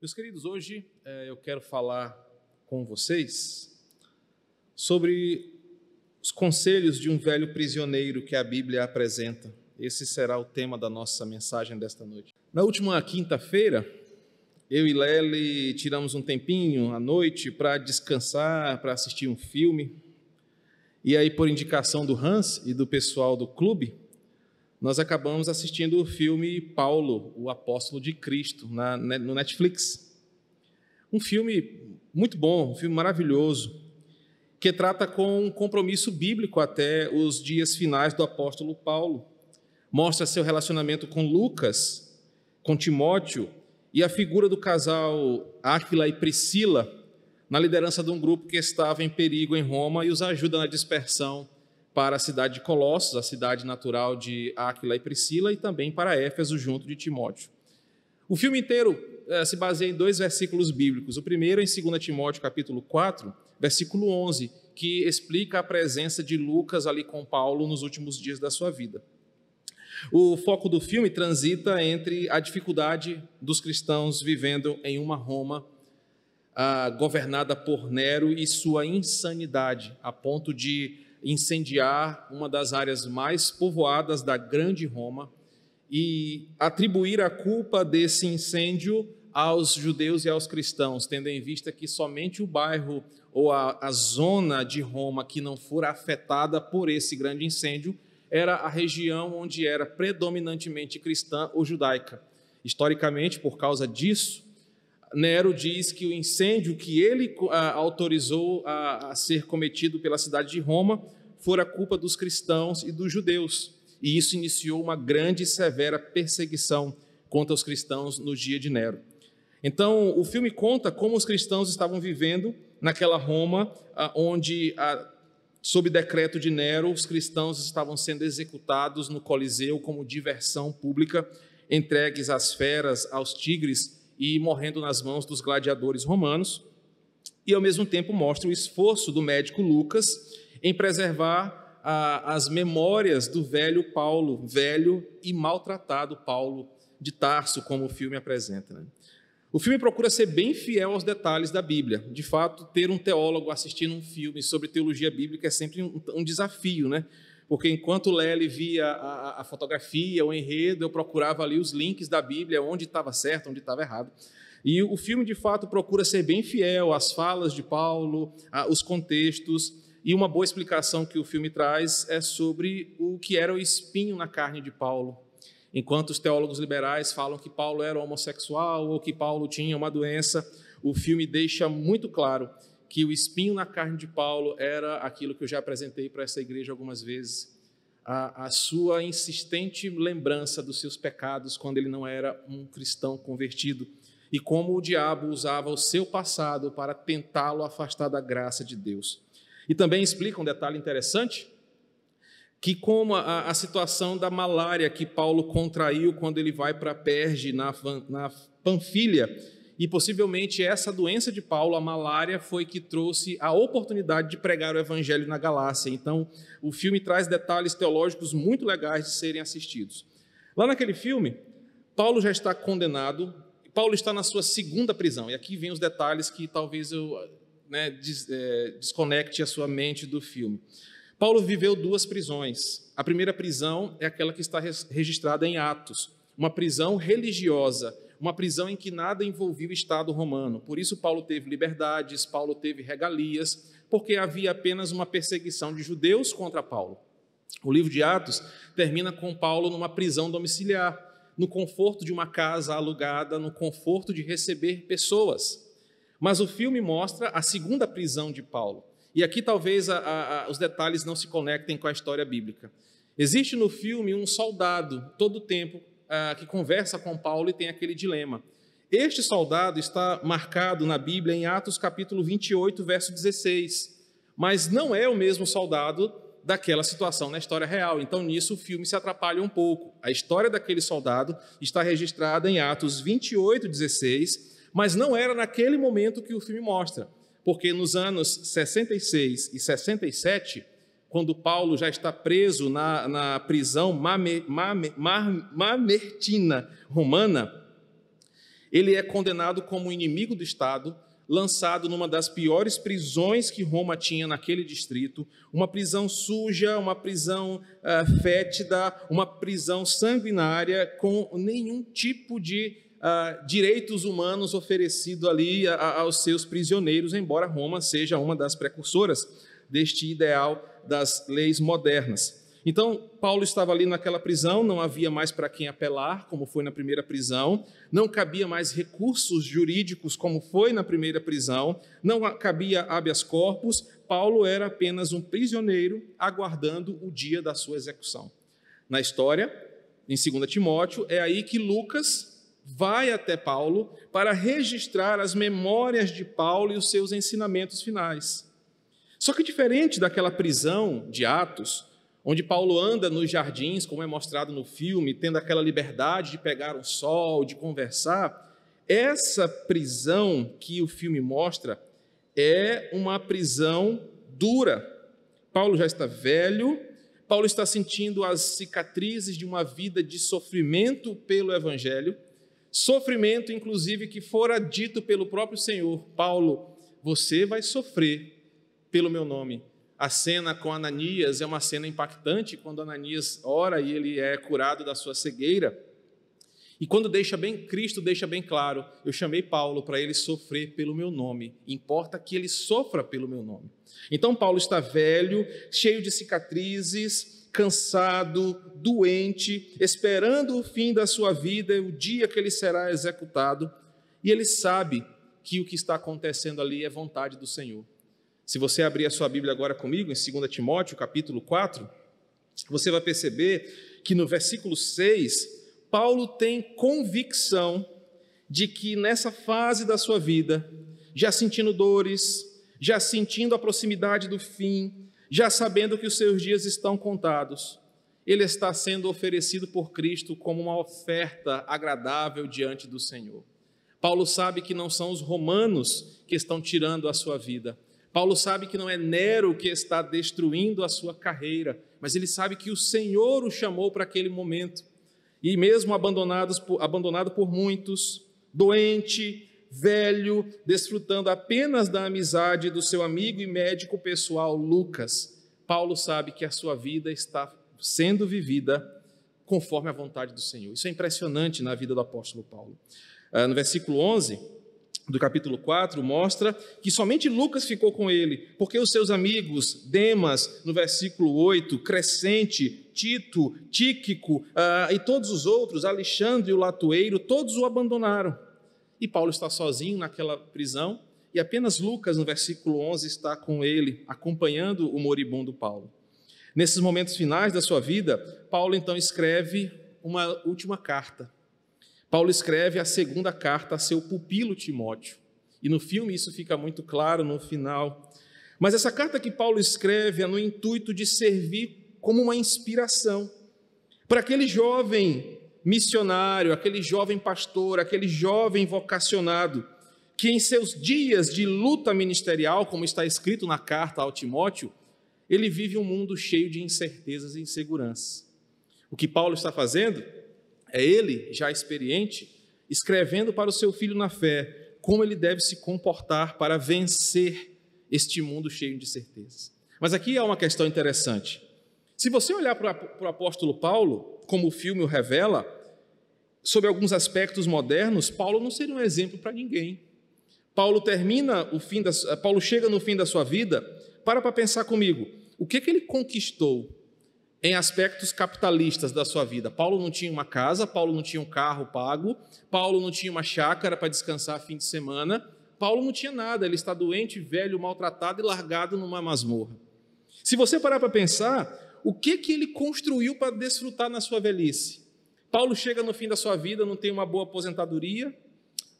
Meus queridos, hoje é, eu quero falar com vocês sobre os conselhos de um velho prisioneiro que a Bíblia apresenta. Esse será o tema da nossa mensagem desta noite. Na última quinta-feira, eu e Lely tiramos um tempinho à noite para descansar, para assistir um filme. E aí, por indicação do Hans e do pessoal do clube, nós acabamos assistindo o filme Paulo, o Apóstolo de Cristo, na, no Netflix. Um filme muito bom, um filme maravilhoso, que trata com um compromisso bíblico até os dias finais do apóstolo Paulo. Mostra seu relacionamento com Lucas, com Timóteo e a figura do casal Áquila e Priscila na liderança de um grupo que estava em perigo em Roma e os ajuda na dispersão para a cidade de Colossos, a cidade natural de Áquila e Priscila, e também para Éfeso, junto de Timóteo. O filme inteiro eh, se baseia em dois versículos bíblicos. O primeiro em 2 Timóteo, capítulo 4, versículo 11, que explica a presença de Lucas ali com Paulo nos últimos dias da sua vida. O foco do filme transita entre a dificuldade dos cristãos vivendo em uma Roma ah, governada por Nero e sua insanidade, a ponto de incendiar uma das áreas mais povoadas da Grande Roma e atribuir a culpa desse incêndio aos judeus e aos cristãos, tendo em vista que somente o bairro ou a, a zona de Roma que não fora afetada por esse grande incêndio era a região onde era predominantemente cristã ou judaica. Historicamente, por causa disso, Nero diz que o incêndio que ele ah, autorizou a, ser cometido pela cidade de Roma fora culpa dos cristãos e dos judeus. E isso iniciou uma grande e severa perseguição contra os cristãos no dia de Nero. Então, o filme conta como os cristãos estavam vivendo naquela Roma, ah, onde, ah, sob decreto de Nero, os cristãos estavam sendo executados no Coliseu como diversão pública, entregues às feras, aos tigres e morrendo nas mãos dos gladiadores romanos, e ao mesmo tempo mostra o esforço do médico Lucas em preservar a, as memórias do velho Paulo, velho e maltratado Paulo de Tarso, como o filme apresenta. Né? O filme procura ser bem fiel aos detalhes da Bíblia. De fato, ter um teólogo assistindo um filme sobre teologia bíblica é sempre um, um desafio, né? Porque enquanto Lely via a, a, fotografia, o enredo, eu procurava ali os links da Bíblia, onde estava certo, onde estava errado. E o filme, de fato, procura ser bem fiel às falas de Paulo, os contextos, e uma boa explicação que o filme traz é sobre o que era o espinho na carne de Paulo. Enquanto os teólogos liberais falam que Paulo era homossexual ou que Paulo tinha uma doença, o filme deixa muito claro que o espinho na carne de Paulo era aquilo que eu já apresentei para essa igreja algumas vezes, a, a, sua insistente lembrança dos seus pecados quando ele não era um cristão convertido e como o diabo usava o seu passado para tentá-lo afastar da graça de Deus. E também explica um detalhe interessante, que como a, a situação da malária que Paulo contraiu quando ele vai para Perge, na, na Panfilha, e possivelmente essa doença de Paulo, a malária, foi que trouxe a oportunidade de pregar o evangelho na Galácia. Então, o filme traz detalhes teológicos muito legais de serem assistidos. Lá naquele filme, Paulo já está condenado, Paulo está na sua segunda prisão, e aqui vem os detalhes que talvez eu né, des, é, desconecte a sua mente do filme. Paulo viveu duas prisões. A primeira prisão é aquela que está registrada em Atos, uma prisão religiosa, uma prisão em que nada envolvia o Estado romano. Por isso, Paulo teve liberdades, Paulo teve regalias, porque havia apenas uma perseguição de judeus contra Paulo. O livro de Atos termina com Paulo numa prisão domiciliar, no conforto de uma casa alugada, no conforto de receber pessoas. Mas o filme mostra a segunda prisão de Paulo. E aqui talvez a, a, os detalhes não se conectem com a história bíblica. Existe no filme um soldado, todo o tempo, ah, que conversa com Paulo e tem aquele dilema. Este soldado está marcado na Bíblia em Atos capítulo 28, verso 16, mas não é o mesmo soldado daquela situação na história real. Então, nisso, o filme se atrapalha um pouco. A história daquele soldado está registrada em Atos 28, 16, mas não era naquele momento que o filme mostra, porque nos anos 66 e 67, quando Paulo já está preso na, na prisão mamertina romana, Ele é condenado como inimigo do Estado, lançado numa das piores prisões que Roma tinha naquele distrito, uma prisão suja, uma prisão uh, fétida, uma prisão sanguinária, com nenhum tipo de uh, direitos humanos oferecido ali a, a, aos seus prisioneiros, embora Roma seja uma das precursoras deste ideal das leis modernas. Então, Paulo estava ali naquela prisão, não havia mais para quem apelar, como foi na primeira prisão, não cabia mais recursos jurídicos, como foi na primeira prisão, não cabia habeas corpus, Paulo era apenas um prisioneiro aguardando o dia da sua execução. Na história, em 2 Timóteo, é aí que Lucas vai até Paulo para registrar as memórias de Paulo e os seus ensinamentos finais. Só que diferente daquela prisão de Atos, onde Paulo anda nos jardins, como é mostrado no filme, tendo aquela liberdade de pegar o sol, de conversar. Essa prisão que o filme mostra é uma prisão dura. Paulo já está velho, Paulo está sentindo as cicatrizes de uma vida de sofrimento pelo Evangelho, sofrimento, inclusive, que fora dito pelo próprio Senhor: Paulo, você vai sofrer pelo meu nome. A cena com Ananias é uma cena impactante quando Ananias ora e ele é curado da sua cegueira. E quando deixa bem, Cristo deixa bem claro: eu chamei Paulo para ele sofrer pelo meu nome. Importa que ele sofra pelo meu nome. Então Paulo está velho, cheio de cicatrizes, cansado, doente, esperando o fim da sua vida, o dia que ele será executado, e ele sabe que o que está acontecendo ali é vontade do Senhor. Se você abrir a sua Bíblia agora comigo, em 2 Timóteo, capítulo 4, você vai perceber que no versículo 6, Paulo tem convicção de que nessa fase da sua vida, já sentindo dores, já sentindo a proximidade do fim, já sabendo que os seus dias estão contados, ele está sendo oferecido por Cristo como uma oferta agradável diante do Senhor. Paulo sabe que não são os romanos que estão tirando a sua vida, Paulo sabe que não é Nero que está destruindo a sua carreira, mas ele sabe que o Senhor o chamou para aquele momento. E mesmo abandonados abandonado por muitos, doente, velho, desfrutando apenas da amizade do seu amigo e médico pessoal Lucas, Paulo sabe que a sua vida está sendo vivida conforme a vontade do Senhor. Isso é impressionante na vida do apóstolo Paulo. Ah, no versículo 11, do capítulo 4 mostra que somente Lucas ficou com ele, porque os seus amigos, Demas, no versículo 8, Crescente, Tito, Tíquico uh, e todos os outros, Alexandre o Latueiro, todos o abandonaram. E Paulo está sozinho naquela prisão, e apenas Lucas, no versículo 11, está com ele, acompanhando o moribundo Paulo. Nesses momentos finais da sua vida, Paulo então escreve uma última carta Paulo escreve a segunda carta a seu pupilo Timóteo. E no filme isso fica muito claro no final. Mas essa carta que Paulo escreve é no intuito de servir como uma inspiração para aquele jovem missionário, aquele jovem pastor, aquele jovem vocacionado, que em seus dias de luta ministerial, como está escrito na carta ao Timóteo, ele vive um mundo cheio de incertezas e inseguranças. O que Paulo está fazendo é ele, já experiente, escrevendo para o seu filho na fé como ele deve se comportar para vencer este mundo cheio de certezas. Mas aqui há uma questão interessante. Se você olhar para o apóstolo Paulo, como o filme o revela, sobre alguns aspectos modernos, Paulo não seria um exemplo para ninguém. Paulo termina o fim da, Paulo chega no fim da sua vida, para para pensar comigo, o que, que ele conquistou em aspectos capitalistas da sua vida. Paulo não tinha uma casa, Paulo não tinha um carro pago, Paulo não tinha uma chácara para descansar fim de semana, Paulo não tinha nada, ele está doente, velho, maltratado e largado numa masmorra. Se você parar para pensar, o que que ele construiu para desfrutar na sua velhice? Paulo chega no fim da sua vida, não tem uma boa aposentadoria,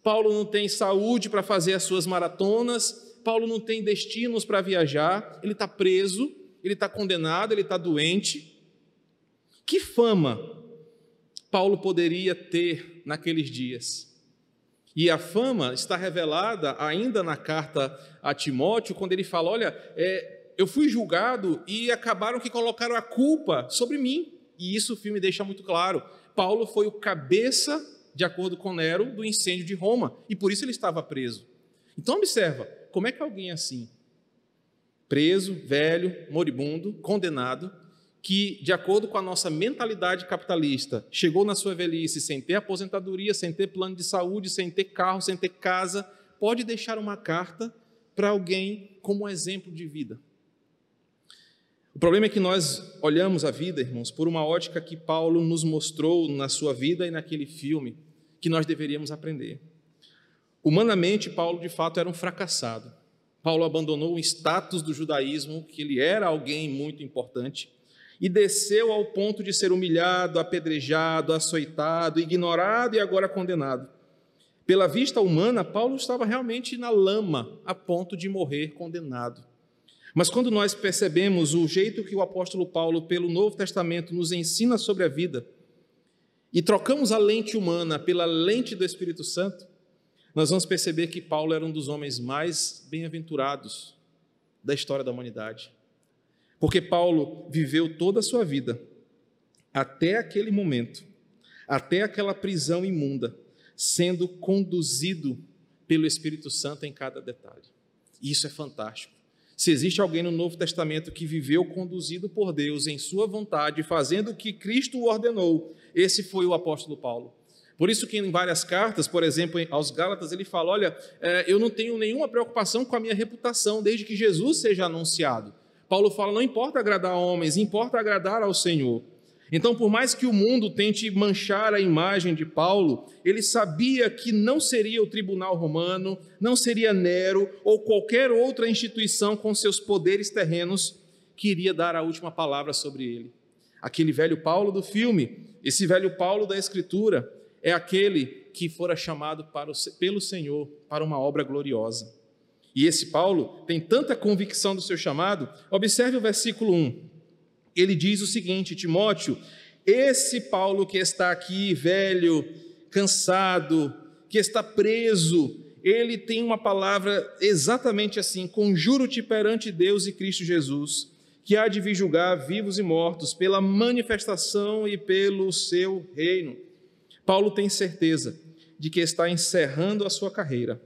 Paulo não tem saúde para fazer as suas maratonas, Paulo não tem destinos para viajar, ele está preso, ele está condenado, ele está doente, que fama Paulo poderia ter naqueles dias? E a fama está revelada ainda na carta a Timóteo, quando ele fala: Olha, é, eu fui julgado e acabaram que colocaram a culpa sobre mim. E isso o filme deixa muito claro. Paulo foi o cabeça de acordo com Nero, do incêndio de Roma, e por isso ele estava preso. Então observa, como é que alguém assim, preso, velho, moribundo, condenado, que, de acordo com a nossa mentalidade capitalista, chegou na sua velhice sem ter aposentadoria, sem ter plano de saúde, sem ter carro, sem ter casa, pode deixar uma carta para alguém como exemplo de vida. O problema é que nós olhamos a vida, irmãos, por uma ótica que Paulo nos mostrou na sua vida e naquele filme que nós deveríamos aprender. Humanamente, Paulo de fato era um fracassado. Paulo abandonou o status do judaísmo, que ele era alguém muito importante, e desceu ao ponto de ser humilhado, apedrejado, açoitado, ignorado e agora condenado. Pela vista humana, Paulo estava realmente na lama, a ponto de morrer condenado. Mas quando nós percebemos o jeito que o apóstolo Paulo, pelo Novo Testamento, nos ensina sobre a vida, e trocamos a lente humana pela lente do Espírito Santo, nós vamos perceber que Paulo era um dos homens mais bem-aventurados da história da humanidade. Porque Paulo viveu toda a sua vida, até aquele momento, até aquela prisão imunda, sendo conduzido pelo Espírito Santo em cada detalhe. Isso é fantástico. Se existe alguém no Novo Testamento que viveu conduzido por Deus em sua vontade, fazendo o que Cristo ordenou, esse foi o apóstolo Paulo. Por isso que em várias cartas, por exemplo, aos Gálatas, ele fala: olha, é, eu não tenho nenhuma preocupação com a minha reputação desde que Jesus seja anunciado. Paulo fala: não importa agradar homens, importa agradar ao Senhor. Então, por mais que o mundo tente manchar a imagem de Paulo, ele sabia que não seria o tribunal romano, não seria Nero ou qualquer outra instituição com seus poderes terrenos que iria dar a última palavra sobre ele. Aquele velho Paulo do filme, esse velho Paulo da Escritura, é aquele que fora chamado o, pelo Senhor para uma obra gloriosa. E esse Paulo tem tanta convicção do seu chamado, observe o versículo 1 ele diz o seguinte: Timóteo, esse Paulo que está aqui, velho, cansado, que está preso, ele tem uma palavra exatamente assim: conjuro-te perante Deus e Cristo Jesus, que há de vir julgar vivos e mortos pela manifestação e pelo seu reino. Paulo tem certeza de que está encerrando a sua carreira,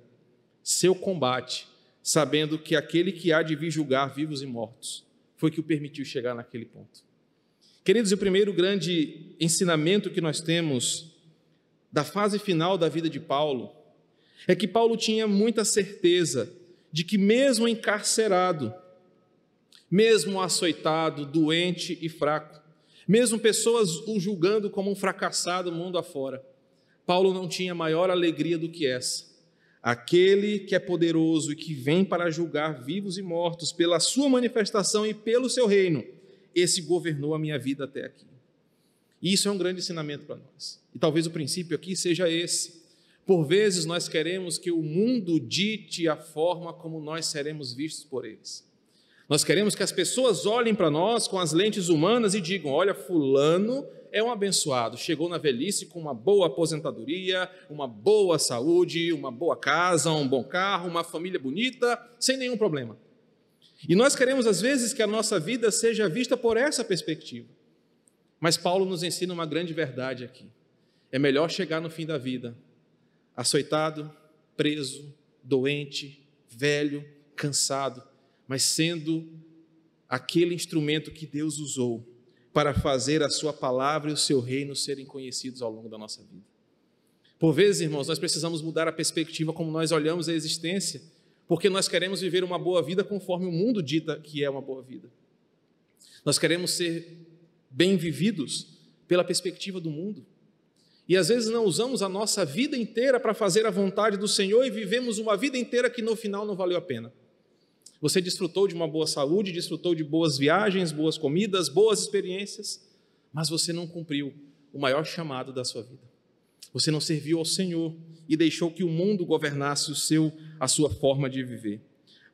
seu combate, sabendo que aquele que há de vir julgar vivos e mortos foi que o permitiu chegar naquele ponto. Queridos, o primeiro grande ensinamento que nós temos da fase final da vida de Paulo é que Paulo tinha muita certeza de que, mesmo encarcerado, mesmo açoitado, doente e fraco, mesmo pessoas o julgando como um fracassado mundo afora, Paulo não tinha maior alegria do que essa Aquele que é poderoso e que vem para julgar vivos e mortos pela sua manifestação e pelo seu reino, esse governou a minha vida até aqui. E isso é um grande ensinamento para nós. E talvez o princípio aqui seja esse. Por vezes nós queremos que o mundo dite a forma como nós seremos vistos por eles. Nós queremos que as pessoas olhem para nós com as lentes humanas e digam: olha, Fulano é um abençoado, chegou na velhice com uma boa aposentadoria, uma boa saúde, uma boa casa, um bom carro, uma família bonita, sem nenhum problema. E nós queremos, às vezes, que a nossa vida seja vista por essa perspectiva. Mas Paulo nos ensina uma grande verdade aqui. É melhor chegar no fim da vida açoitado, preso, doente, velho, cansado, mas sendo aquele instrumento que Deus usou para fazer a sua palavra e o seu reino serem conhecidos ao longo da nossa vida. Por vezes, irmãos, nós precisamos mudar a perspectiva como nós olhamos a existência, porque nós queremos viver uma boa vida conforme o mundo dita que é uma boa vida. Nós queremos ser bem vividos pela perspectiva do mundo. E às vezes não usamos a nossa vida inteira para fazer a vontade do Senhor e vivemos uma vida inteira que no final não valeu a pena. Você desfrutou de uma boa saúde, desfrutou de boas viagens, boas comidas, boas experiências, mas você não cumpriu o maior chamado da sua vida. Você não serviu ao Senhor e deixou que o mundo governasse o seu, a sua forma de viver.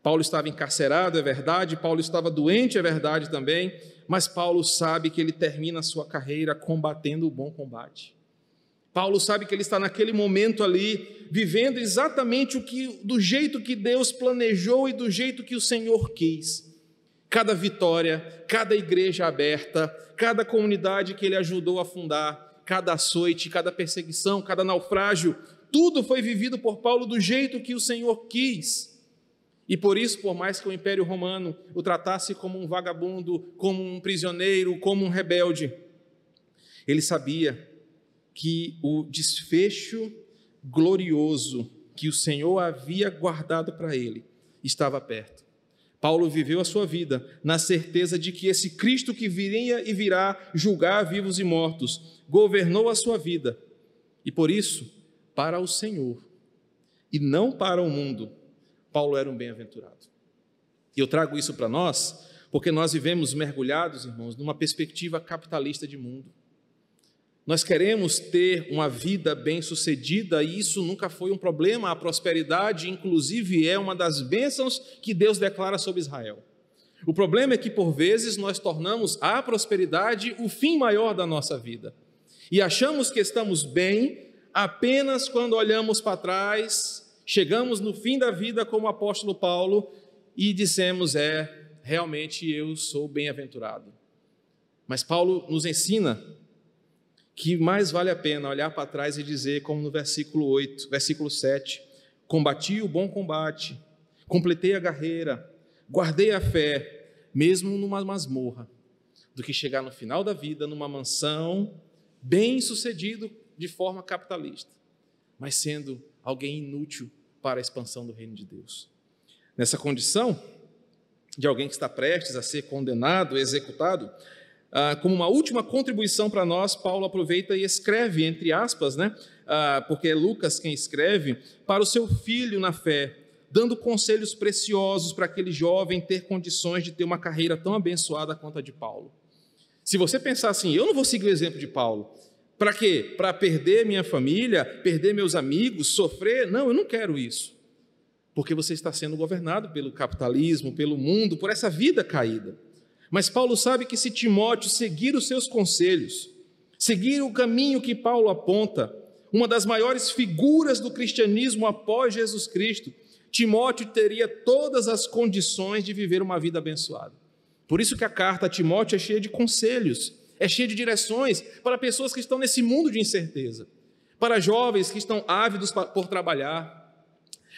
Paulo estava encarcerado, é verdade, Paulo estava doente, é verdade também, mas Paulo sabe que ele termina a sua carreira combatendo o bom combate. Paulo sabe que ele está naquele momento ali, vivendo exatamente o que, do jeito que Deus planejou e do jeito que o Senhor quis. Cada vitória, cada igreja aberta, cada comunidade que ele ajudou a fundar, cada açoite, cada perseguição, cada naufrágio, tudo foi vivido por Paulo do jeito que o Senhor quis. E por isso, por mais que o Império Romano o tratasse como um vagabundo, como um prisioneiro, como um rebelde, ele sabia que o desfecho glorioso que o Senhor havia guardado para ele estava perto. Paulo viveu a sua vida na certeza de que esse Cristo que viria e virá julgar vivos e mortos, governou a sua vida. E por isso, para o Senhor e não para o mundo, Paulo era um bem-aventurado. E eu trago isso para nós porque nós vivemos mergulhados, irmãos, numa perspectiva capitalista de mundo. Nós queremos ter uma vida bem-sucedida e isso nunca foi um problema. A prosperidade, inclusive, é uma das bênçãos que Deus declara sobre Israel. O problema é que, por vezes, nós tornamos a prosperidade o fim maior da nossa vida e achamos que estamos bem apenas quando olhamos para trás chegamos no fim da vida como o apóstolo Paulo e dissemos: é, realmente eu sou bem-aventurado. Mas Paulo nos ensina que mais vale a pena olhar para trás e dizer, como no versículo 8, versículo 7, combati o bom combate, completei a carreira, guardei a fé, mesmo numa masmorra, do que chegar no final da vida numa mansão, bem sucedido de forma capitalista, mas sendo alguém inútil para a expansão do reino de Deus. Nessa condição de alguém que está prestes a ser condenado, executado, ah, como uma última contribuição para nós, Paulo aproveita e escreve, entre aspas, né, ah, porque é Lucas quem escreve, para o seu filho na fé, dando conselhos preciosos para aquele jovem ter condições de ter uma carreira tão abençoada quanto a de Paulo. Se você pensar assim, eu não vou seguir o exemplo de Paulo, para quê? Para perder minha família, perder meus amigos, sofrer? Não, eu não quero isso. Porque você está sendo governado pelo capitalismo, pelo mundo, por essa vida caída. Mas Paulo sabe que se Timóteo seguir os seus conselhos, seguir o caminho que Paulo aponta, uma das maiores figuras do cristianismo após Jesus Cristo, Timóteo teria todas as condições de viver uma vida abençoada. Por isso que a carta a Timóteo é cheia de conselhos, é cheio de direções para pessoas que estão nesse mundo de incerteza, para jovens que estão ávidos por trabalhar,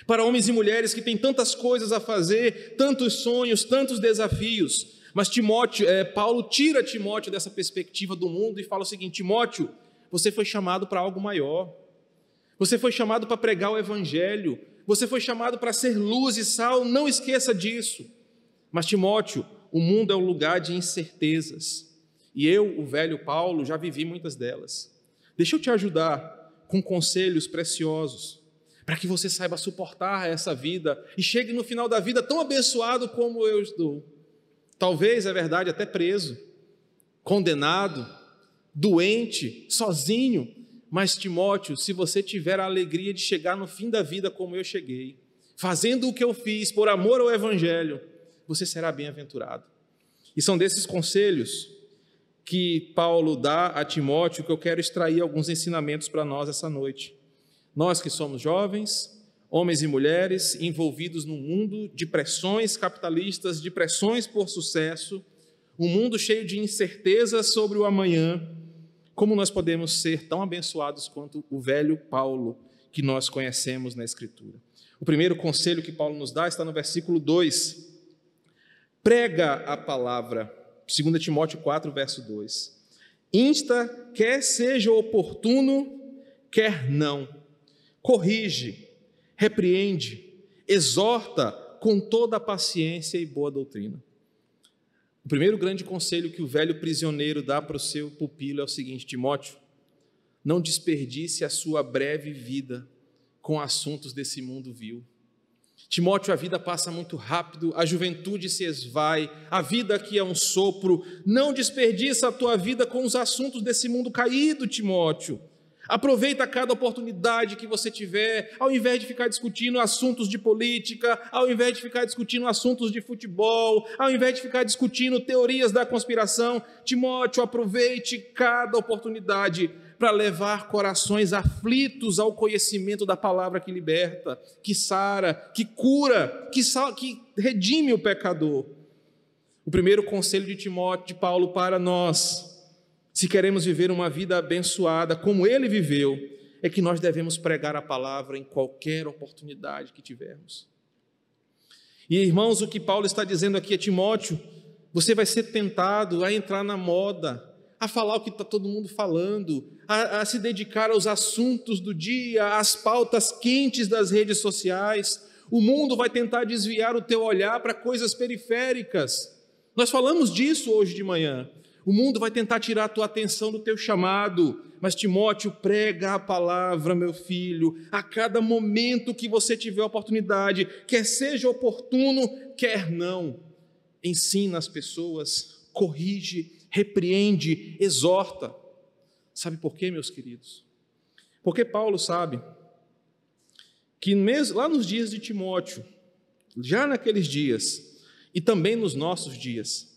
para homens e mulheres que têm tantas coisas a fazer, tantos sonhos, tantos desafios. Mas Timóteo, é, Paulo tira Timóteo dessa perspectiva do mundo e fala o seguinte: Timóteo, você foi chamado para algo maior. Você foi chamado para pregar o evangelho. Você foi chamado para ser luz e sal. Não esqueça disso. Mas Timóteo, o mundo é um lugar de incertezas. E eu, o velho Paulo, já vivi muitas delas. Deixa eu te ajudar com conselhos preciosos para que você saiba suportar essa vida e chegue no final da vida tão abençoado como eu estou. Talvez, é verdade, até preso, condenado, doente, sozinho. Mas, Timóteo, se você tiver a alegria de chegar no fim da vida como eu cheguei, fazendo o que eu fiz por amor ao Evangelho, você será bem-aventurado. E são desses conselhos que Paulo dá a Timóteo que eu quero extrair alguns ensinamentos para nós essa noite. Nós que somos jovens, homens e mulheres envolvidos num mundo de pressões capitalistas, de pressões por sucesso, um mundo cheio de incertezas sobre o amanhã, como nós podemos ser tão abençoados quanto o velho Paulo que nós conhecemos na Escritura? O primeiro conselho que Paulo nos dá está no versículo 2. Prega a palavra 2 Timóteo 4, verso 2. Insta, quer seja oportuno, quer não. Corrige, repreende, exorta com toda a paciência e boa doutrina. O primeiro grande conselho que o velho prisioneiro dá para o seu pupilo é o seguinte: Timóteo, não desperdice a sua breve vida com assuntos desse mundo vil. Timóteo, a vida passa muito rápido, a juventude se esvai, a vida aqui é um sopro. Não desperdiça a tua vida com os assuntos desse mundo caído, Timóteo. Aproveita cada oportunidade que você tiver, ao invés de ficar discutindo assuntos de política, ao invés de ficar discutindo assuntos de futebol, ao invés de ficar discutindo teorias da conspiração, Timóteo, aproveite cada oportunidade para levar corações aflitos ao conhecimento da palavra que liberta, que sara, que cura, que, que redime o pecador. O primeiro conselho de Timóteo, de Paulo para nós, se queremos viver uma vida abençoada como ele viveu, é que nós devemos pregar a palavra em qualquer oportunidade que tivermos. E irmãos, o que Paulo está dizendo aqui a Timóteo, você vai ser tentado a entrar na moda, a falar o que está todo mundo falando, a, a, se dedicar aos assuntos do dia, às pautas quentes das redes sociais. O mundo vai tentar desviar o teu olhar para coisas periféricas. Nós falamos disso hoje de manhã. O mundo vai tentar tirar a tua atenção do teu chamado, mas Timóteo prega a palavra, meu filho, a cada momento que você tiver oportunidade, quer seja oportuno, quer não. Ensina as pessoas, corrige, repreende, exorta. Sabe por quê, meus queridos? Porque Paulo sabe que mesmo lá nos dias de Timóteo, já naqueles dias e também nos nossos dias,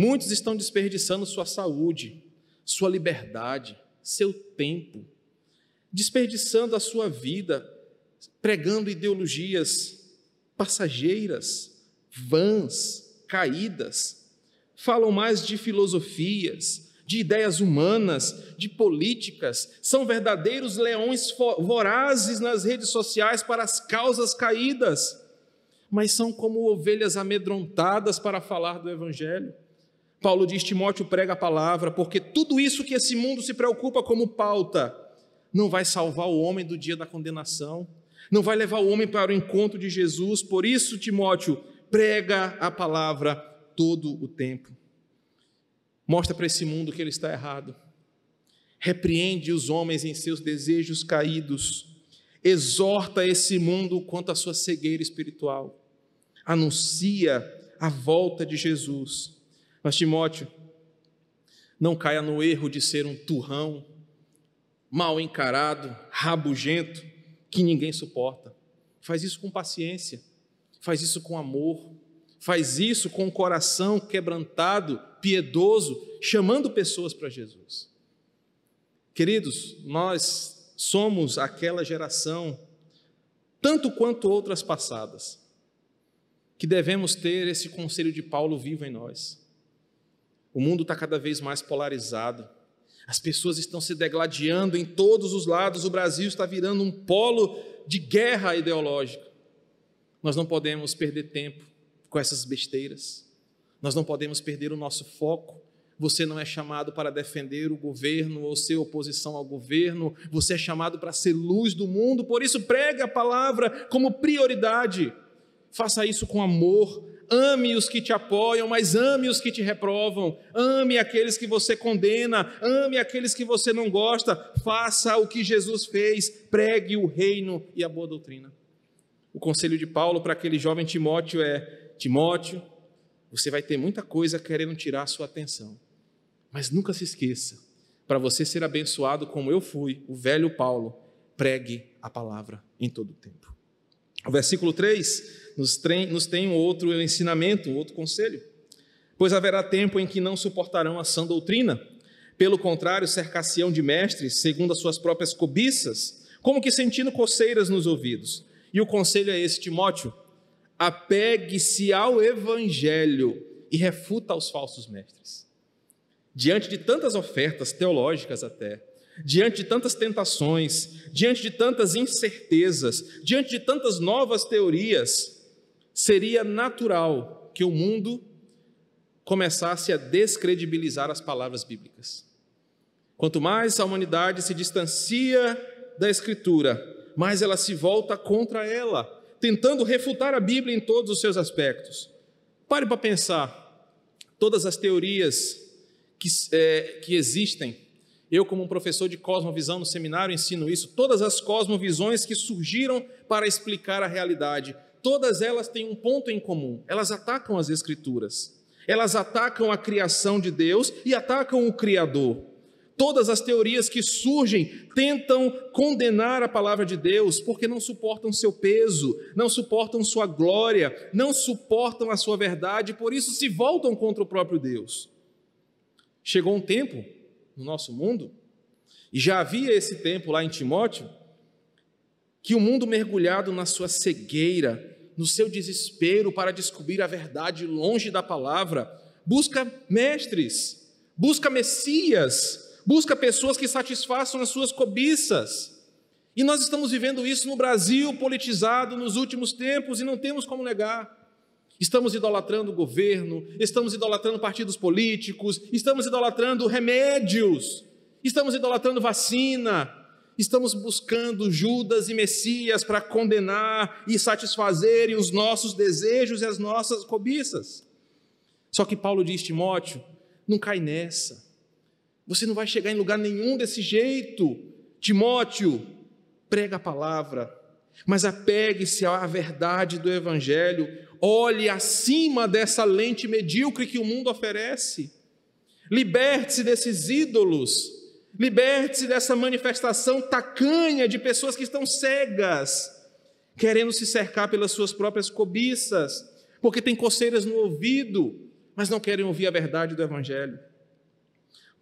Muitos estão desperdiçando sua saúde, sua liberdade, seu tempo, desperdiçando a sua vida, pregando ideologias passageiras, vãs, caídas. Falam mais de filosofias, de ideias humanas, de políticas, são verdadeiros leões vorazes nas redes sociais para as causas caídas, mas são como ovelhas amedrontadas para falar do Evangelho. Paulo diz: Timóteo prega a palavra, porque tudo isso que esse mundo se preocupa como pauta não vai salvar o homem do dia da condenação, não vai levar o homem para o encontro de Jesus. Por isso, Timóteo, prega a palavra todo o tempo. Mostra para esse mundo que ele está errado. Repreende os homens em seus desejos caídos. Exorta esse mundo quanto à sua cegueira espiritual. Anuncia a volta de Jesus mas Timóteo, não caia no erro de ser um turrão, mal encarado, rabugento, que ninguém suporta. Faz isso com paciência, faz isso com amor, faz isso com o coração quebrantado, piedoso, chamando pessoas para Jesus. Queridos, nós somos aquela geração, tanto quanto outras passadas, que devemos ter esse conselho de Paulo vivo em nós. O mundo está cada vez mais polarizado. As pessoas estão se degladiando em todos os lados. O Brasil está virando um polo de guerra ideológica. Nós não podemos perder tempo com essas besteiras. Nós não podemos perder o nosso foco. Você não é chamado para defender o governo ou ser oposição ao governo. Você é chamado para ser luz do mundo. Por isso, pregue a palavra como prioridade. Faça isso com amor, ame os que te apoiam, mas ame os que te reprovam, ame aqueles que você condena, ame aqueles que você não gosta, faça o que Jesus fez, pregue o reino e a boa doutrina. O conselho de Paulo para aquele jovem Timóteo é: Timóteo, você vai ter muita coisa querendo tirar a sua atenção, mas nunca se esqueça, para você ser abençoado como eu fui, o velho Paulo, pregue a palavra em todo o tempo. O versículo 3 nos tem, nos tem outro ensinamento, outro conselho. Pois haverá tempo em que não suportarão a sã doutrina, pelo contrário, cercar-se-ão de mestres, segundo as suas próprias cobiças, como que sentindo coceiras nos ouvidos. E o conselho é esse, Timóteo: apegue-se ao evangelho e refuta os falsos mestres. Diante de tantas ofertas teológicas até, diante de tantas tentações, diante de tantas incertezas, diante de tantas novas teorias, seria natural que o mundo começasse a descredibilizar as palavras bíblicas. Quanto mais a humanidade se distancia da Escritura, mais ela se volta contra ela, tentando refutar a Bíblia em todos os seus aspectos. Pare para pensar, todas as teorias que, é, que existem, eu, como um professor de cosmovisão no seminário, ensino isso, todas as cosmovisões que surgiram para explicar a realidade todas elas têm um ponto em comum: elas atacam as Escrituras, elas atacam a criação de Deus e atacam o Criador. Todas as teorias que surgem tentam condenar a palavra de Deus porque não suportam seu peso, não suportam sua glória, não suportam a sua verdade, por isso se voltam contra o próprio Deus. Chegou um tempo no nosso mundo, e já havia esse tempo lá em Timóteo, que o mundo mergulhado na sua cegueira, no seu desespero para descobrir a verdade longe da palavra, busca mestres, busca Messias, busca pessoas que satisfaçam as suas cobiças. E nós estamos vivendo isso no Brasil politizado nos últimos tempos e não temos como negar. Estamos idolatrando o governo, estamos idolatrando partidos políticos, estamos idolatrando remédios, estamos idolatrando vacina, estamos buscando Judas e Messias para condenar e satisfazerem os nossos desejos e as nossas cobiças. Só que Paulo diz, Timóteo, não cai nessa. Você não vai chegar em lugar nenhum desse jeito. Timóteo, prega a palavra, mas apegue-se à verdade do Evangelho, olhe acima dessa lente medíocre que o mundo oferece. Liberte-se desses ídolos, liberte-se dessa manifestação tacanha de pessoas que estão cegas, querendo se cercar pelas suas próprias cobiças, porque tem coceiras no ouvido, mas não querem ouvir a verdade do Evangelho.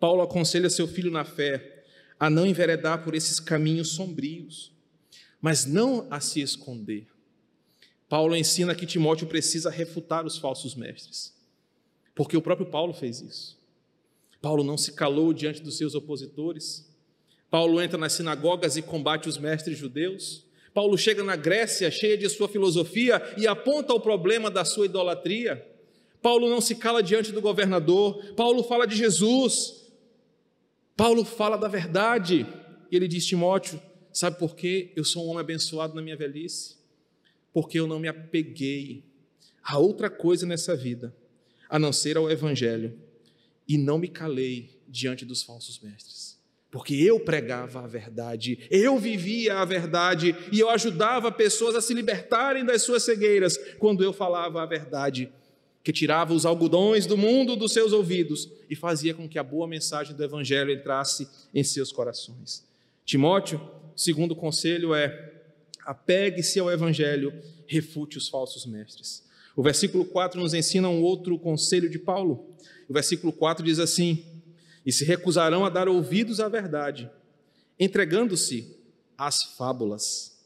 Paulo aconselha seu filho na fé a não enveredar por esses caminhos sombrios, mas não a se esconder. Paulo ensina que Timóteo precisa refutar os falsos mestres, porque o próprio Paulo fez isso. Paulo não se calou diante dos seus opositores. Paulo entra nas sinagogas e combate os mestres judeus. Paulo chega na Grécia cheia de sua filosofia e aponta o problema da sua idolatria. Paulo não se cala diante do governador, Paulo fala de Jesus, Paulo fala da verdade, e ele diz: Timóteo, sabe por quê? Eu sou um homem abençoado na minha velhice, porque eu não me apeguei a outra coisa nessa vida, a não ser ao Evangelho, e não me calei diante dos falsos mestres porque eu pregava a verdade, eu vivia a verdade e eu ajudava pessoas a se libertarem das suas cegueiras quando eu falava a verdade que tirava os algodões do mundo dos seus ouvidos e fazia com que a boa mensagem do Evangelho entrasse em seus corações. Timóteo, segundo conselho é: apegue-se ao Evangelho, refute os falsos mestres. O versículo 4 nos ensina um outro conselho de Paulo. O versículo 4 diz assim: E se recusarão a dar ouvidos à verdade, entregando-se às fábulas.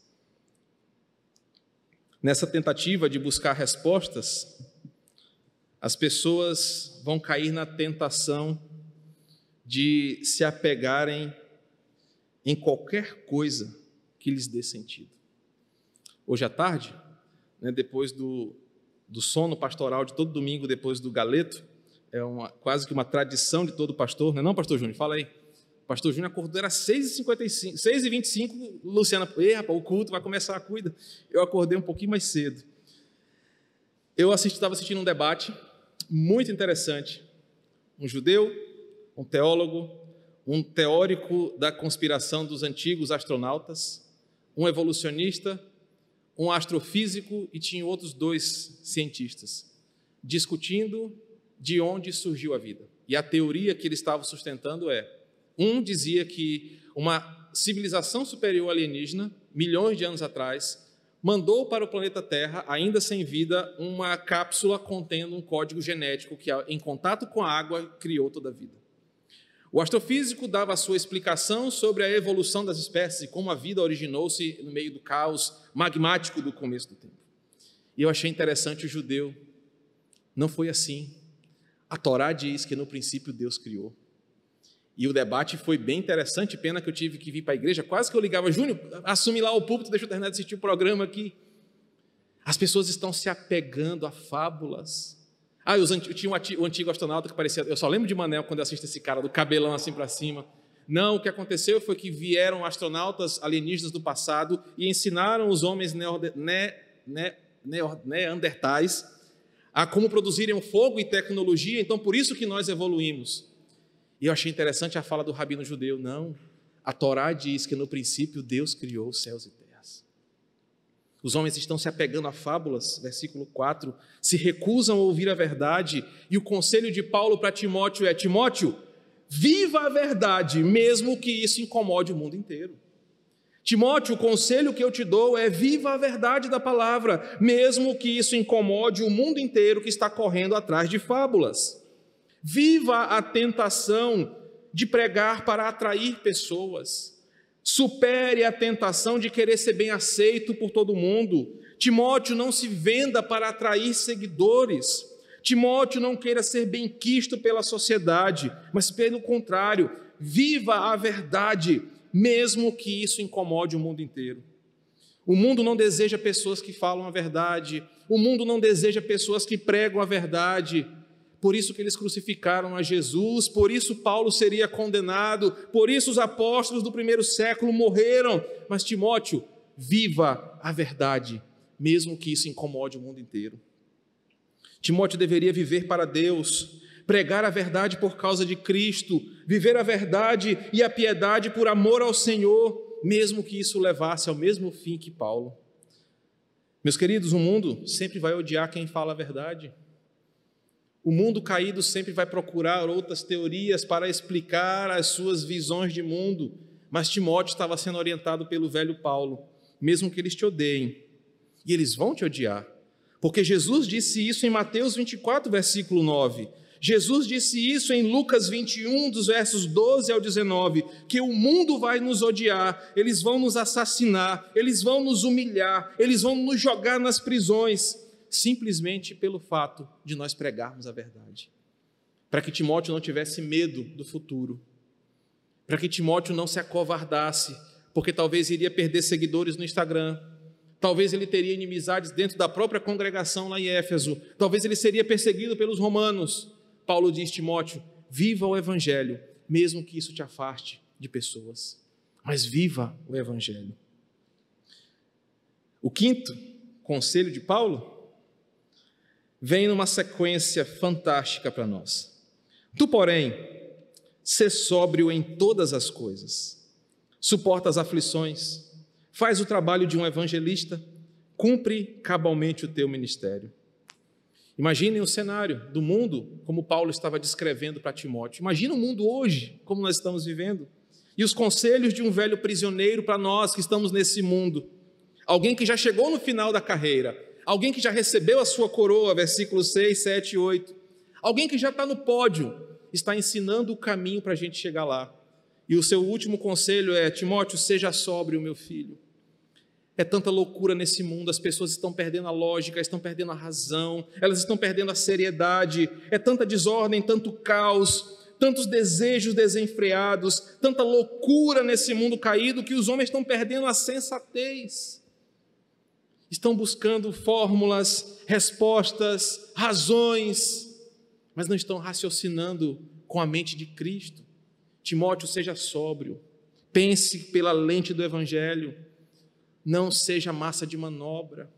Nessa tentativa de buscar respostas, as pessoas vão cair na tentação de se apegarem em qualquer coisa que lhes dê sentido. Hoje à tarde, né, depois do, do sono pastoral de todo domingo, depois do galeto, é uma, quase que uma tradição de todo pastor, não é não, pastor Júnior? Fala aí. Pastor Júnior acordou, era 6h55, 6h25, Luciana, rapaz, o culto vai começar, cuida. Eu acordei um pouquinho mais cedo. Eu estava assistindo um debate muito interessante. Um judeu, um teólogo, um teórico da conspiração dos antigos astronautas, um evolucionista, um astrofísico e tinha outros dois cientistas discutindo de onde surgiu a vida. E a teoria que eles estavam sustentando é: um dizia que uma civilização superior alienígena, milhões de anos atrás, mandou para o planeta Terra, ainda sem vida, uma cápsula contendo um código genético que, em contato com a água, criou toda a vida. O astrofísico dava a sua explicação sobre a evolução das espécies e como a vida originou-se no meio do caos magmático do começo do tempo. E eu achei interessante o judeu. Não foi assim. A Torá diz que no princípio Deus criou. E o debate foi bem interessante, pena que eu tive que vir para a igreja, quase que eu ligava, Júnior, assume lá o púlpito, deixa eu terminar de assistir o programa aqui. As pessoas estão se apegando a fábulas. Ah, eu tinha um, o antigo astronauta que parecia, eu só lembro de Manel quando eu assisto esse cara, do cabelão assim para cima. Não, o que aconteceu foi que vieram astronautas alienígenas do passado e ensinaram os homens neandertais a como produzirem fogo e tecnologia, então por isso que nós evoluímos. E eu achei interessante a fala do rabino judeu. Não, a Torá diz que no princípio Deus criou os céus e terras. Os homens estão se apegando a fábulas, versículo 4, se recusam a ouvir a verdade, e o conselho de Paulo para Timóteo é: Timóteo, viva a verdade, mesmo que isso incomode o mundo inteiro. Timóteo, o conselho que eu te dou é: viva a verdade da palavra, mesmo que isso incomode o mundo inteiro que está correndo atrás de fábulas. Viva a tentação de pregar para atrair pessoas. Supere a tentação de querer ser bem aceito por todo mundo. Timóteo, não se venda para atrair seguidores. Timóteo não queira ser bem quisto pela sociedade, mas pelo contrário, viva a verdade, mesmo que isso incomode o mundo inteiro. O mundo não deseja pessoas que falam a verdade, o mundo não deseja pessoas que pregam a verdade. Por isso que eles crucificaram a Jesus, por isso Paulo seria condenado, por isso os apóstolos do primeiro século morreram. Mas Timóteo, viva a verdade, mesmo que isso incomode o mundo inteiro. Timóteo deveria viver para Deus, pregar a verdade por causa de Cristo, viver a verdade e a piedade por amor ao Senhor, mesmo que isso levasse ao mesmo fim que Paulo. Meus queridos, o mundo sempre vai odiar quem fala a verdade. O mundo caído sempre vai procurar outras teorias para explicar as suas visões de mundo, mas Timóteo estava sendo orientado pelo velho Paulo, mesmo que eles te odeiem, e eles vão te odiar. Porque Jesus disse isso em Mateus 24, versículo 9. Jesus disse isso em Lucas 21, dos versos 12 ao 19, que o mundo vai nos odiar, eles vão nos assassinar, eles vão nos humilhar, eles vão nos jogar nas prisões, simplesmente pelo fato de nós pregarmos a verdade. Para que Timóteo não tivesse medo do futuro, para que Timóteo não se acovardasse, porque talvez iria perder seguidores no Instagram, Talvez ele teria inimizades dentro da própria congregação lá em Éfeso. Talvez ele seria perseguido pelos romanos. Paulo diz Timóteo: viva o evangelho, mesmo que isso te afaste de pessoas. Mas viva o evangelho. O quinto conselho de Paulo vem numa sequência fantástica para nós. Tu, porém, sê sóbrio em todas as coisas, suporta as aflições, faz o trabalho de um evangelista, cumpre cabalmente o teu ministério. Imaginem o cenário do mundo como Paulo estava descrevendo para Timóteo. Imagina o mundo hoje, como nós estamos vivendo. E os conselhos de um velho prisioneiro para nós que estamos nesse mundo. Alguém que já chegou no final da carreira, alguém que já recebeu a sua coroa, versículos 6, 7 e 8. Alguém que já está no pódio, está ensinando o caminho para a gente chegar lá. E o seu último conselho é: Timóteo, seja sóbrio, meu filho. É tanta loucura nesse mundo, as pessoas estão perdendo a lógica, estão perdendo a razão, elas estão perdendo a seriedade, é tanta desordem, tanto caos, tantos desejos desenfreados, tanta loucura nesse mundo caído que os homens estão perdendo a sensatez. Estão buscando fórmulas, respostas, razões, mas não estão raciocinando com a mente de Cristo. Timóteo, seja sóbrio, pense pela lente do Evangelho não seja massa de manobra.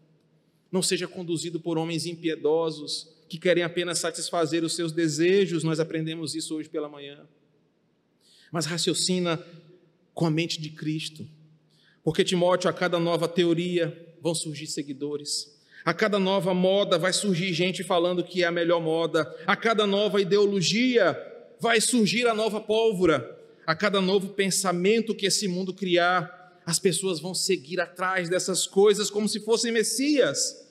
Não seja conduzido por homens impiedosos que querem apenas satisfazer os seus desejos. Nós aprendemos isso hoje pela manhã. Mas raciocina com a mente de Cristo. Porque, Timóteo, a cada nova teoria vão surgir seguidores. A cada nova moda vai surgir gente falando que é a melhor moda. A cada nova ideologia vai surgir a nova pólvora. A cada novo pensamento que esse mundo criar, as pessoas vão seguir atrás dessas coisas como se fossem Messias.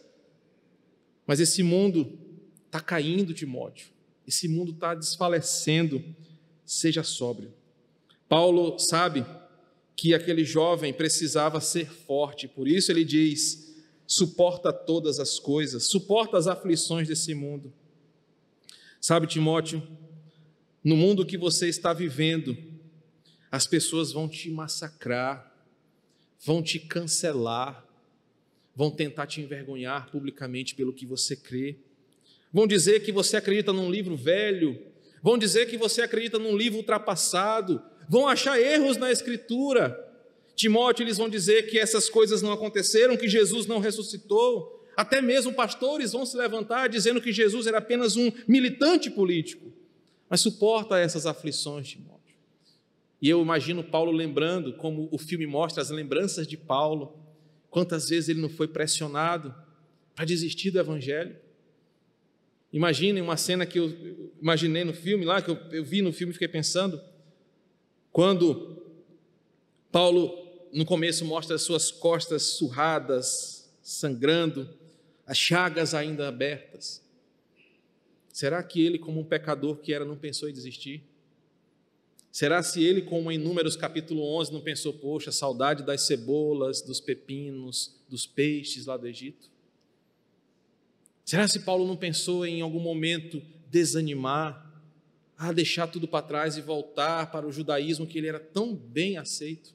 Mas esse mundo está caindo, Timóteo. Esse mundo está desfalecendo. Seja sóbrio. Paulo sabe que aquele jovem precisava ser forte, por isso ele diz: suporta todas as coisas, suporta as aflições desse mundo. Sabe, Timóteo, no mundo que você está vivendo, as pessoas vão te massacrar, vão te cancelar, vão tentar te envergonhar publicamente pelo que você crê, vão dizer que você acredita num livro velho, vão dizer que você acredita num livro ultrapassado, vão achar erros na Escritura. Timóteo, eles vão dizer que essas coisas não aconteceram, que Jesus não ressuscitou. Até mesmo pastores vão se levantar dizendo que Jesus era apenas um militante político. Mas suporta essas aflições, Timóteo. E eu imagino Paulo lembrando, como o filme mostra as lembranças de Paulo, quantas vezes ele não foi pressionado para desistir do evangelho. Imaginem uma cena que eu imaginei no filme lá, que eu, eu vi no filme e fiquei pensando, quando Paulo, no começo, mostra as suas costas surradas, sangrando, as chagas ainda abertas. Será que ele, como um pecador que era, não pensou em desistir? Será se ele, como em Números capítulo 11, não pensou, poxa, saudade das cebolas, dos pepinos, dos peixes lá do Egito? Será se Paulo não pensou em algum momento desanimar, a deixar tudo para trás e voltar para o judaísmo que ele era tão bem aceito?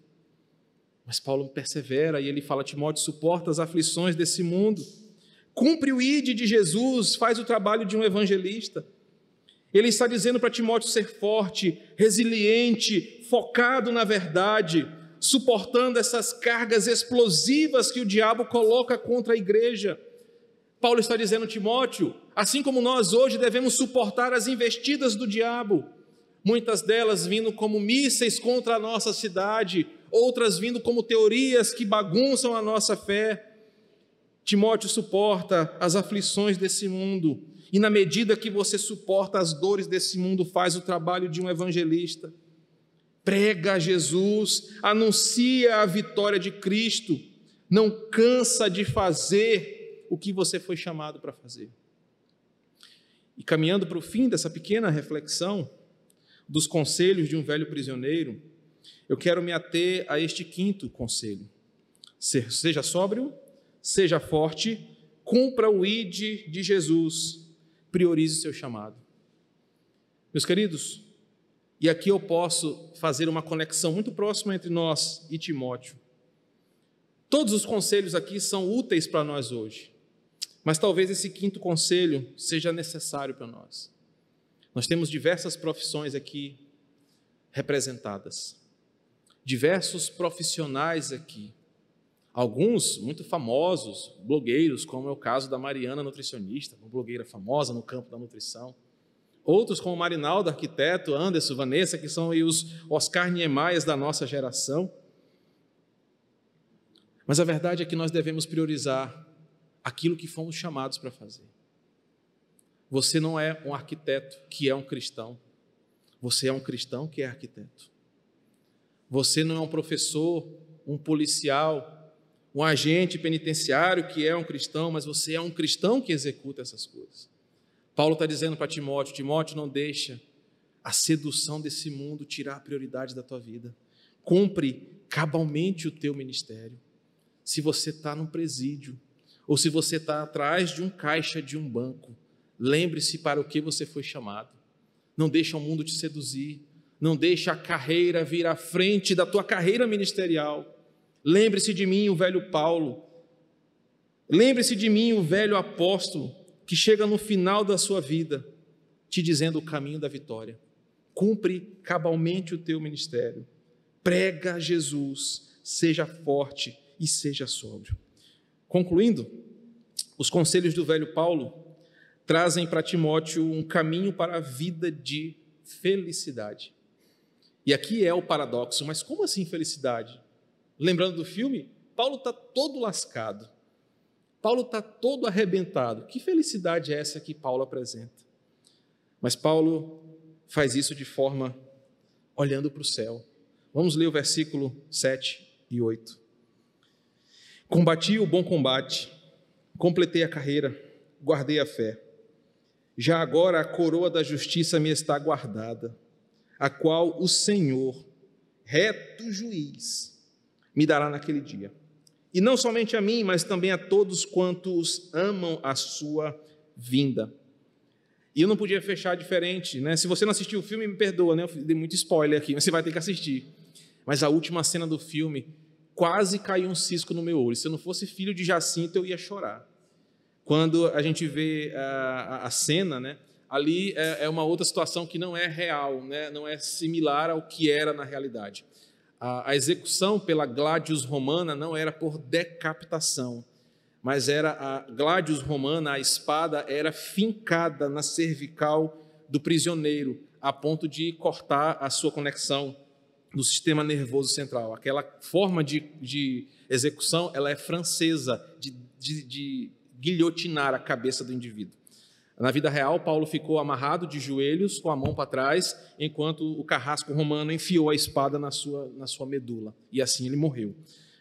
Mas Paulo persevera e ele fala: Timóteo, suporta as aflições desse mundo, cumpre o ide de Jesus, faz o trabalho de um evangelista. Ele está dizendo para Timóteo ser forte, resiliente, focado na verdade, suportando essas cargas explosivas que o diabo coloca contra a igreja. Paulo está dizendo, Timóteo, assim como nós hoje devemos suportar as investidas do diabo, muitas delas vindo como mísseis contra a nossa cidade, outras vindo como teorias que bagunçam a nossa fé. Timóteo suporta as aflições desse mundo, e na medida que você suporta as dores desse mundo, faz o trabalho de um evangelista. Prega Jesus, anuncia a vitória de Cristo, não cansa de fazer o que você foi chamado para fazer. E caminhando para o fim dessa pequena reflexão dos conselhos de um velho prisioneiro, eu quero me ater a este quinto conselho: seja sóbrio, seja forte, cumpra o id de Jesus, priorize seu chamado. Meus queridos, e aqui eu posso fazer uma conexão muito próxima entre nós e Timóteo. Todos os conselhos aqui são úteis para nós hoje. Mas talvez esse quinto conselho seja necessário para nós. Nós temos diversas profissões aqui representadas, diversos profissionais aqui, alguns muito famosos, blogueiros, como é o caso da Mariana Nutricionista, uma blogueira famosa no campo da nutrição. Outros, como Marinaldo, arquiteto, Anderson, Vanessa, que são os Oscar Niemaias da nossa geração. Mas a verdade é que nós devemos priorizar aquilo que fomos chamados para fazer. Você não é um arquiteto que é um cristão. Você é um cristão que é arquiteto. Você não é um professor, um policial, um agente penitenciário que é um cristão, mas você é um cristão que executa essas coisas. Paulo está dizendo para Timóteo: Timóteo, não deixa a sedução desse mundo tirar a prioridade da tua vida. Cumpre cabalmente o teu ministério. Se você está no presídio, ou se você está atrás de um caixa de um banco, lembre-se para o que você foi chamado. Não deixa o mundo te seduzir, não deixa a carreira vir à frente da tua carreira ministerial. Lembre-se de mim, o velho Paulo. Lembre-se de mim, o velho apóstolo, que chega no final da sua vida, te dizendo o caminho da vitória. Cumpre cabalmente o teu ministério. Prega Jesus, seja forte e seja sóbrio. Concluindo, os conselhos do velho Paulo trazem para Timóteo um caminho para a vida de felicidade. E aqui é o paradoxo, mas como assim felicidade? Lembrando do filme, Paulo está todo lascado. Paulo está todo arrebentado. Que felicidade é essa que Paulo apresenta? Mas Paulo faz isso de forma olhando para o céu. Vamos ler o versículo 7 e 8. Combati o bom combate, completei a carreira, guardei a fé. Já agora a coroa da justiça me está guardada, a qual o Senhor, reto juiz, me dará naquele dia. E não somente a mim, mas também a todos quantos amam a sua vinda. E eu não podia fechar diferente, né? Se você não assistiu o filme, me perdoa, né? Eu dei muito spoiler aqui, mas você vai ter que assistir. Mas a última cena do filme quase caiu um cisco no meu olho. Se eu não fosse filho de Jacinto, eu ia chorar. Quando a gente vê a, a cena, né, ali é, é, uma outra situação que não é real, né, não é similar ao que era na realidade. A, a execução pela gladius romana não era por decapitação, mas era a gladius romana, a espada era fincada na cervical do prisioneiro, a ponto de cortar a sua conexão no sistema nervoso central. Aquela forma de, de execução ela é francesa, de, de, de guilhotinar a cabeça do indivíduo. Na vida real, Paulo ficou amarrado de joelhos, com a mão para trás, enquanto o carrasco romano enfiou a espada na sua, na sua medula. E assim ele morreu.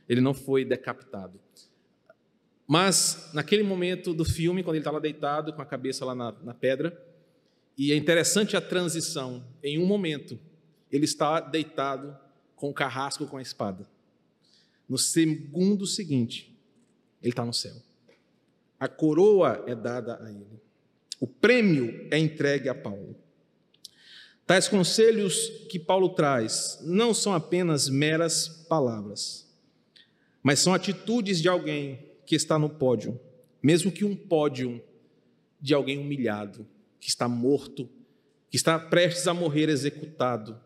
Ele não foi decapitado. Mas, naquele momento do filme, quando ele estava deitado, com a cabeça lá na, na pedra, e é interessante a transição. Em um momento, ele está deitado com o carrasco com a espada. No segundo seguinte, ele está no céu. A coroa é dada a ele. O prêmio é entregue a Paulo. Tais conselhos que Paulo traz não são apenas meras palavras, mas são atitudes de alguém que está no pódio, mesmo que um pódio de alguém humilhado, que está morto, que está prestes a morrer executado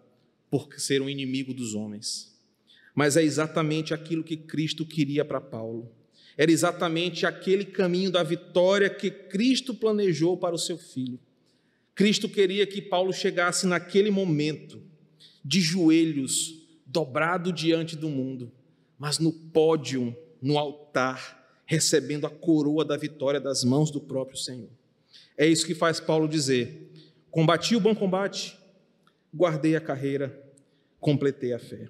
por ser um inimigo dos homens. Mas é exatamente aquilo que Cristo queria para Paulo. Era exatamente aquele caminho da vitória que Cristo planejou para o seu filho. Cristo queria que Paulo chegasse naquele momento, de joelhos, dobrado diante do mundo, mas no pódio, no altar, recebendo a coroa da vitória das mãos do próprio Senhor. É isso que faz Paulo dizer: combati o bom combate, guardei a carreira, completei a fé.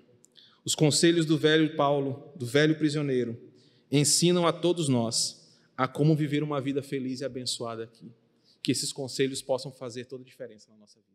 Os conselhos do velho Paulo, do velho prisioneiro, ensinam a todos nós a como viver uma vida feliz e abençoada aqui. Que esses conselhos possam fazer toda a diferença na nossa vida.